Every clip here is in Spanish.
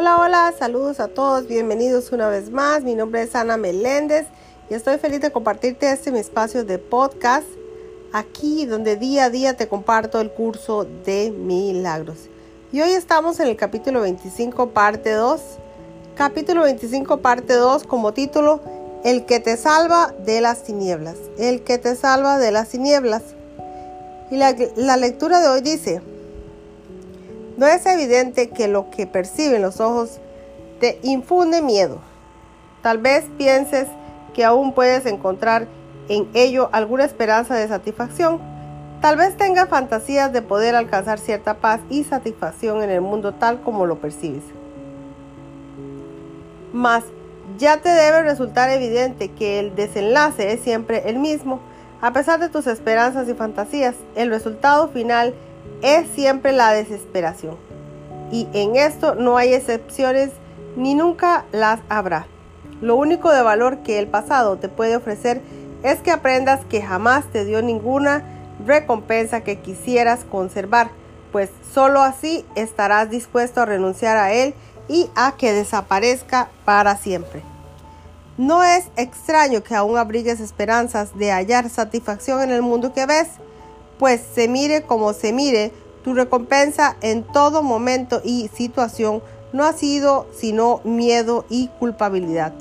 Hola, hola, saludos a todos, bienvenidos una vez más. Mi nombre es Ana Meléndez y estoy feliz de compartirte este mi espacio de podcast aquí donde día a día te comparto el curso de milagros. Y hoy estamos en el capítulo 25, parte 2. Capítulo 25, parte 2, como título, El que te salva de las tinieblas. El que te salva de las tinieblas. Y la, la lectura de hoy dice, no es evidente que lo que perciben los ojos te infunde miedo. Tal vez pienses que aún puedes encontrar en ello alguna esperanza de satisfacción. Tal vez tengas fantasías de poder alcanzar cierta paz y satisfacción en el mundo tal como lo percibes. Mas ya te debe resultar evidente que el desenlace es siempre el mismo. A pesar de tus esperanzas y fantasías, el resultado final es siempre la desesperación. Y en esto no hay excepciones ni nunca las habrá. Lo único de valor que el pasado te puede ofrecer es que aprendas que jamás te dio ninguna recompensa que quisieras conservar, pues sólo así estarás dispuesto a renunciar a él y a que desaparezca para siempre. No es extraño que aún abrigues esperanzas de hallar satisfacción en el mundo que ves, pues se mire como se mire, tu recompensa en todo momento y situación no ha sido sino miedo y culpabilidad.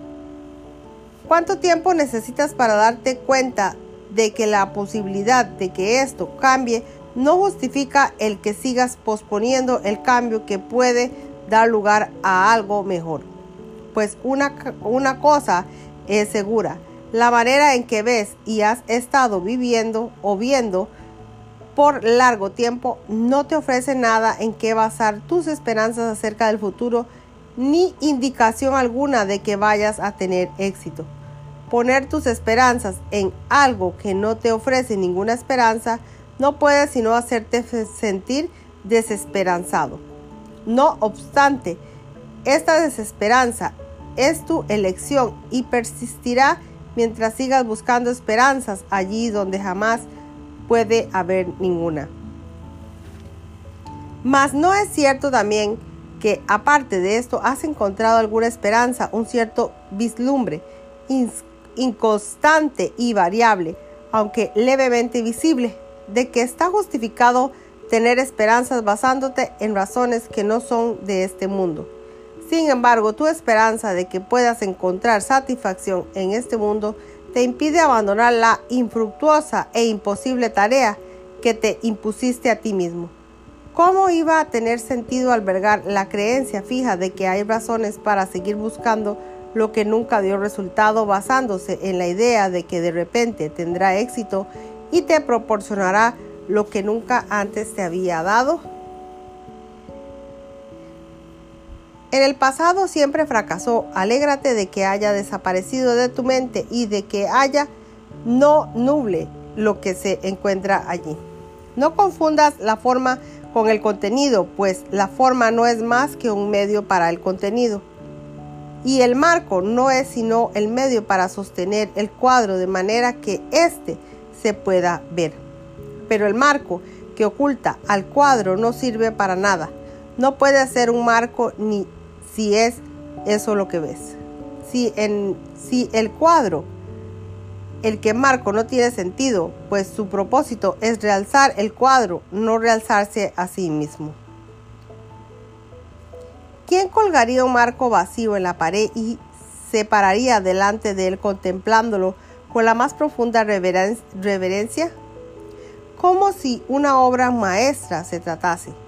¿Cuánto tiempo necesitas para darte cuenta de que la posibilidad de que esto cambie no justifica el que sigas posponiendo el cambio que puede dar lugar a algo mejor? Pues una, una cosa es segura, la manera en que ves y has estado viviendo o viendo por largo tiempo no te ofrece nada en que basar tus esperanzas acerca del futuro ni indicación alguna de que vayas a tener éxito. Poner tus esperanzas en algo que no te ofrece ninguna esperanza no puede sino hacerte sentir desesperanzado. No obstante, esta desesperanza es tu elección y persistirá mientras sigas buscando esperanzas allí donde jamás puede haber ninguna. Mas no es cierto también que aparte de esto has encontrado alguna esperanza, un cierto vislumbre, inconstante y variable, aunque levemente visible, de que está justificado tener esperanzas basándote en razones que no son de este mundo. Sin embargo, tu esperanza de que puedas encontrar satisfacción en este mundo te impide abandonar la infructuosa e imposible tarea que te impusiste a ti mismo. ¿Cómo iba a tener sentido albergar la creencia fija de que hay razones para seguir buscando lo que nunca dio resultado basándose en la idea de que de repente tendrá éxito y te proporcionará lo que nunca antes te había dado? En el pasado siempre fracasó. Alégrate de que haya desaparecido de tu mente y de que haya no nuble lo que se encuentra allí. No confundas la forma con el contenido, pues la forma no es más que un medio para el contenido. Y el marco no es sino el medio para sostener el cuadro de manera que éste se pueda ver. Pero el marco que oculta al cuadro no sirve para nada. No puede ser un marco ni si es eso lo que ves. Si, en, si el cuadro, el que marco no tiene sentido, pues su propósito es realzar el cuadro, no realzarse a sí mismo. ¿Quién colgaría un marco vacío en la pared y se pararía delante de él contemplándolo con la más profunda reverencia? Como si una obra maestra se tratase.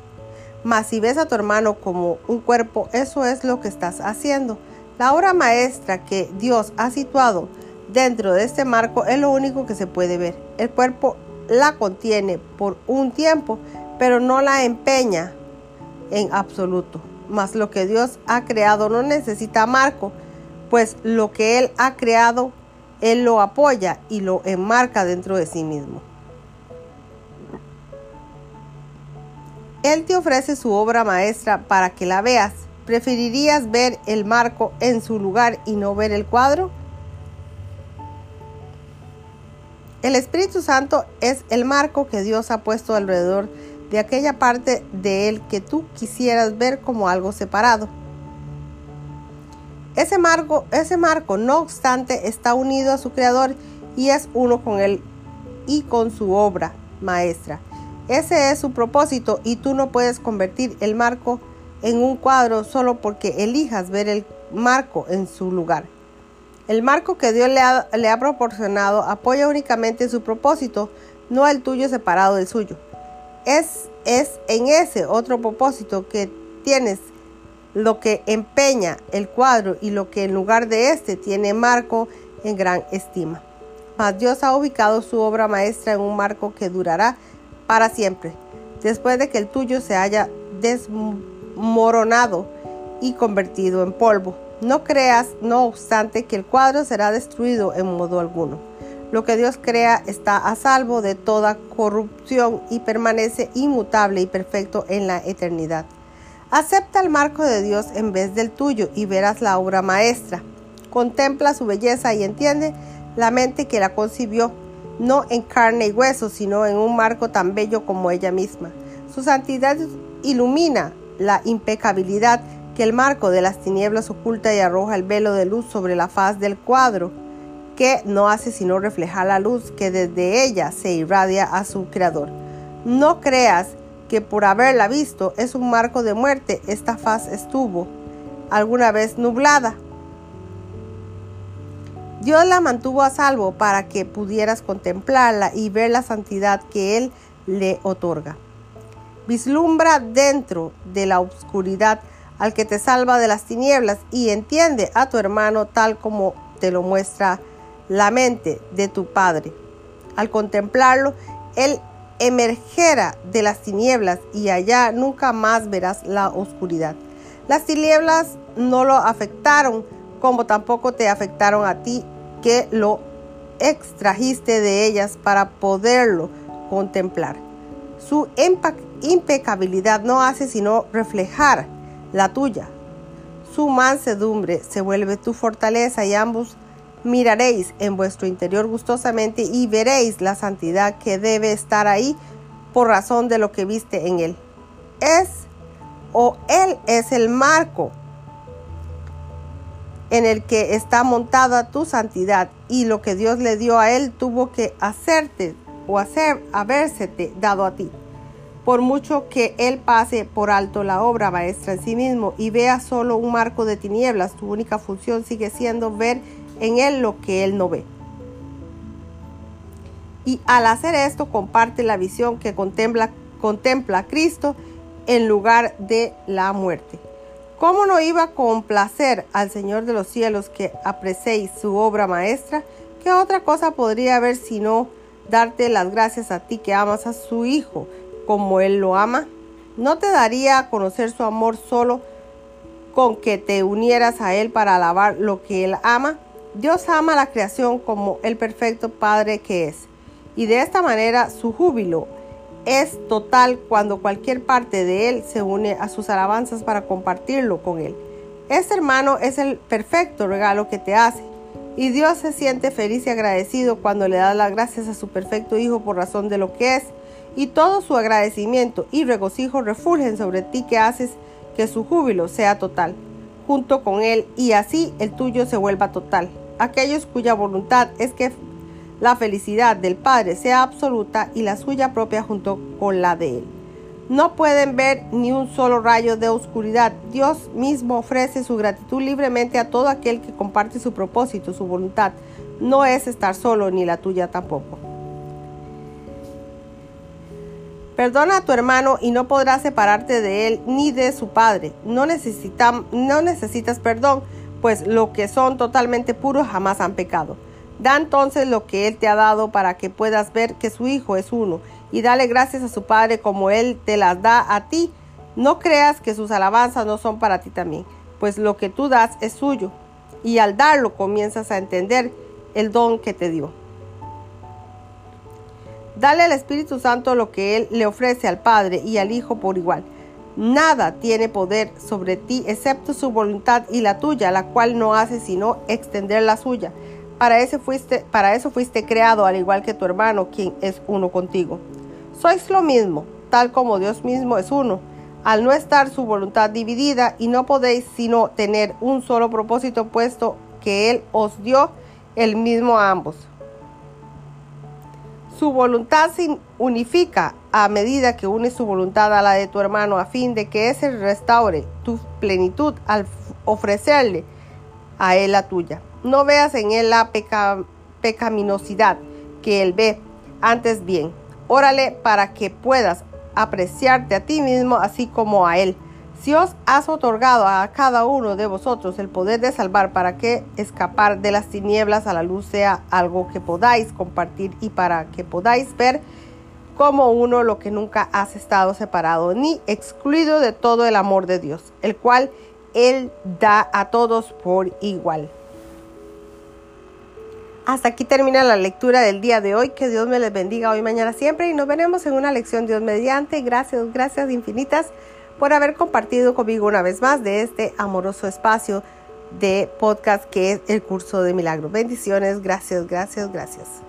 Mas si ves a tu hermano como un cuerpo, eso es lo que estás haciendo. La obra maestra que Dios ha situado dentro de este marco es lo único que se puede ver. El cuerpo la contiene por un tiempo, pero no la empeña en absoluto. Mas lo que Dios ha creado no necesita marco, pues lo que Él ha creado, Él lo apoya y lo enmarca dentro de sí mismo. Él te ofrece su obra maestra para que la veas. ¿Preferirías ver el marco en su lugar y no ver el cuadro? El Espíritu Santo es el marco que Dios ha puesto alrededor de aquella parte de Él que tú quisieras ver como algo separado. Ese marco, ese marco, no obstante, está unido a su creador y es uno con él y con su obra maestra. Ese es su propósito y tú no puedes convertir el marco en un cuadro solo porque elijas ver el marco en su lugar. El marco que Dios le ha, proporcionado apoya únicamente su propósito, no el tuyo separado del suyo. Es, es en ese otro propósito que tienes lo que empeña el cuadro y lo que en lugar de este tiene marco en gran estima. Mas Dios ha ubicado su obra maestra en un marco que durará para siempre, después de que el tuyo se haya desmoronado y convertido en polvo. No creas, no obstante, que el cuadro será destruido en modo alguno. Lo que Dios crea está a salvo de toda corrupción y permanece inmutable y perfecto en la eternidad. Acepta el marco de Dios en vez del tuyo y verás la obra maestra. Contempla su belleza y entiende la mente que la concibió, no en carne y hueso, sino en un marco tan bello como ella misma. Su santidad ilumina la impecabilidad que el marco de las tinieblas oculta y arroja el velo de luz sobre la faz del cuadro, que no hace sino reflejar la luz que desde ella se irradia a su creador. No creas que por haberla visto es un marco de muerte, esta faz estuvo alguna vez nublada. Dios la mantuvo a salvo para que pudieras contemplarla y ver la santidad que Él le otorga. Vislumbra dentro de la oscuridad al que te salva de las tinieblas y entiende a tu hermano tal como te lo muestra la mente de tu Padre. Al contemplarlo, Él emergera de las tinieblas y allá nunca más verás la oscuridad. Las tinieblas no lo afectaron como tampoco te afectaron a ti que lo extrajiste de ellas para poderlo contemplar. Su impecabilidad no hace sino reflejar la tuya. Su mansedumbre se vuelve tu fortaleza y ambos miraréis en vuestro interior gustosamente y veréis la santidad que debe estar ahí por razón de lo que viste en él. Es o él es el marco en el que está montada tu santidad y lo que Dios le dio a él tuvo que hacerte o hacer habérsete dado a ti. Por mucho que él pase por alto la obra maestra en sí mismo y vea solo un marco de tinieblas, tu única función sigue siendo ver en él lo que él no ve. Y al hacer esto comparte la visión que contempla, contempla Cristo en lugar de la muerte. ¿Cómo no iba a complacer al Señor de los cielos que apreciéis su obra maestra? ¿Qué otra cosa podría haber sino darte las gracias a ti que amas a su Hijo como Él lo ama? ¿No te daría a conocer su amor solo con que te unieras a Él para alabar lo que Él ama? Dios ama la creación como el perfecto Padre que es, y de esta manera su júbilo es total cuando cualquier parte de Él se une a sus alabanzas para compartirlo con Él. Este hermano es el perfecto regalo que te hace, y Dios se siente feliz y agradecido cuando le da las gracias a su perfecto Hijo por razón de lo que es, y todo su agradecimiento y regocijo refulgen sobre ti que haces que su júbilo sea total junto con Él y así el tuyo se vuelva total. Aquellos cuya voluntad es que la felicidad del Padre sea absoluta y la suya propia junto con la de Él. No pueden ver ni un solo rayo de oscuridad. Dios mismo ofrece su gratitud libremente a todo aquel que comparte su propósito, su voluntad. No es estar solo ni la tuya tampoco. Perdona a tu hermano y no podrás separarte de él ni de su padre. No, no necesitas perdón, pues lo que son totalmente puros jamás han pecado. Da entonces lo que él te ha dado para que puedas ver que su hijo es uno y dale gracias a su padre como él te las da a ti. No creas que sus alabanzas no son para ti también, pues lo que tú das es suyo y al darlo comienzas a entender el don que te dio. Dale al Espíritu Santo lo que Él le ofrece al Padre y al Hijo por igual. Nada tiene poder sobre ti excepto su voluntad y la tuya, la cual no hace sino extender la suya. Para eso fuiste, para eso fuiste creado, al igual que tu hermano, quien es uno contigo. Sois lo mismo, tal como Dios mismo es uno. al no estar su voluntad dividida y no podéis sino tener un solo propósito puesto que Él os dio el mismo a ambos. Su voluntad se unifica a medida que une su voluntad a la de tu hermano a fin de que ese restaure tu plenitud al ofrecerle a él la tuya. No veas en él la pecaminosidad que él ve, antes bien, órale para que puedas apreciarte a ti mismo así como a él si os has otorgado a cada uno de vosotros el poder de salvar para que escapar de las tinieblas a la luz sea algo que podáis compartir y para que podáis ver como uno lo que nunca has estado separado ni excluido de todo el amor de Dios, el cual Él da a todos por igual. Hasta aquí termina la lectura del día de hoy. Que Dios me les bendiga hoy, mañana, siempre. Y nos veremos en una lección Dios mediante. Gracias, gracias infinitas por haber compartido conmigo una vez más de este amoroso espacio de podcast que es el curso de milagros. Bendiciones, gracias, gracias, gracias.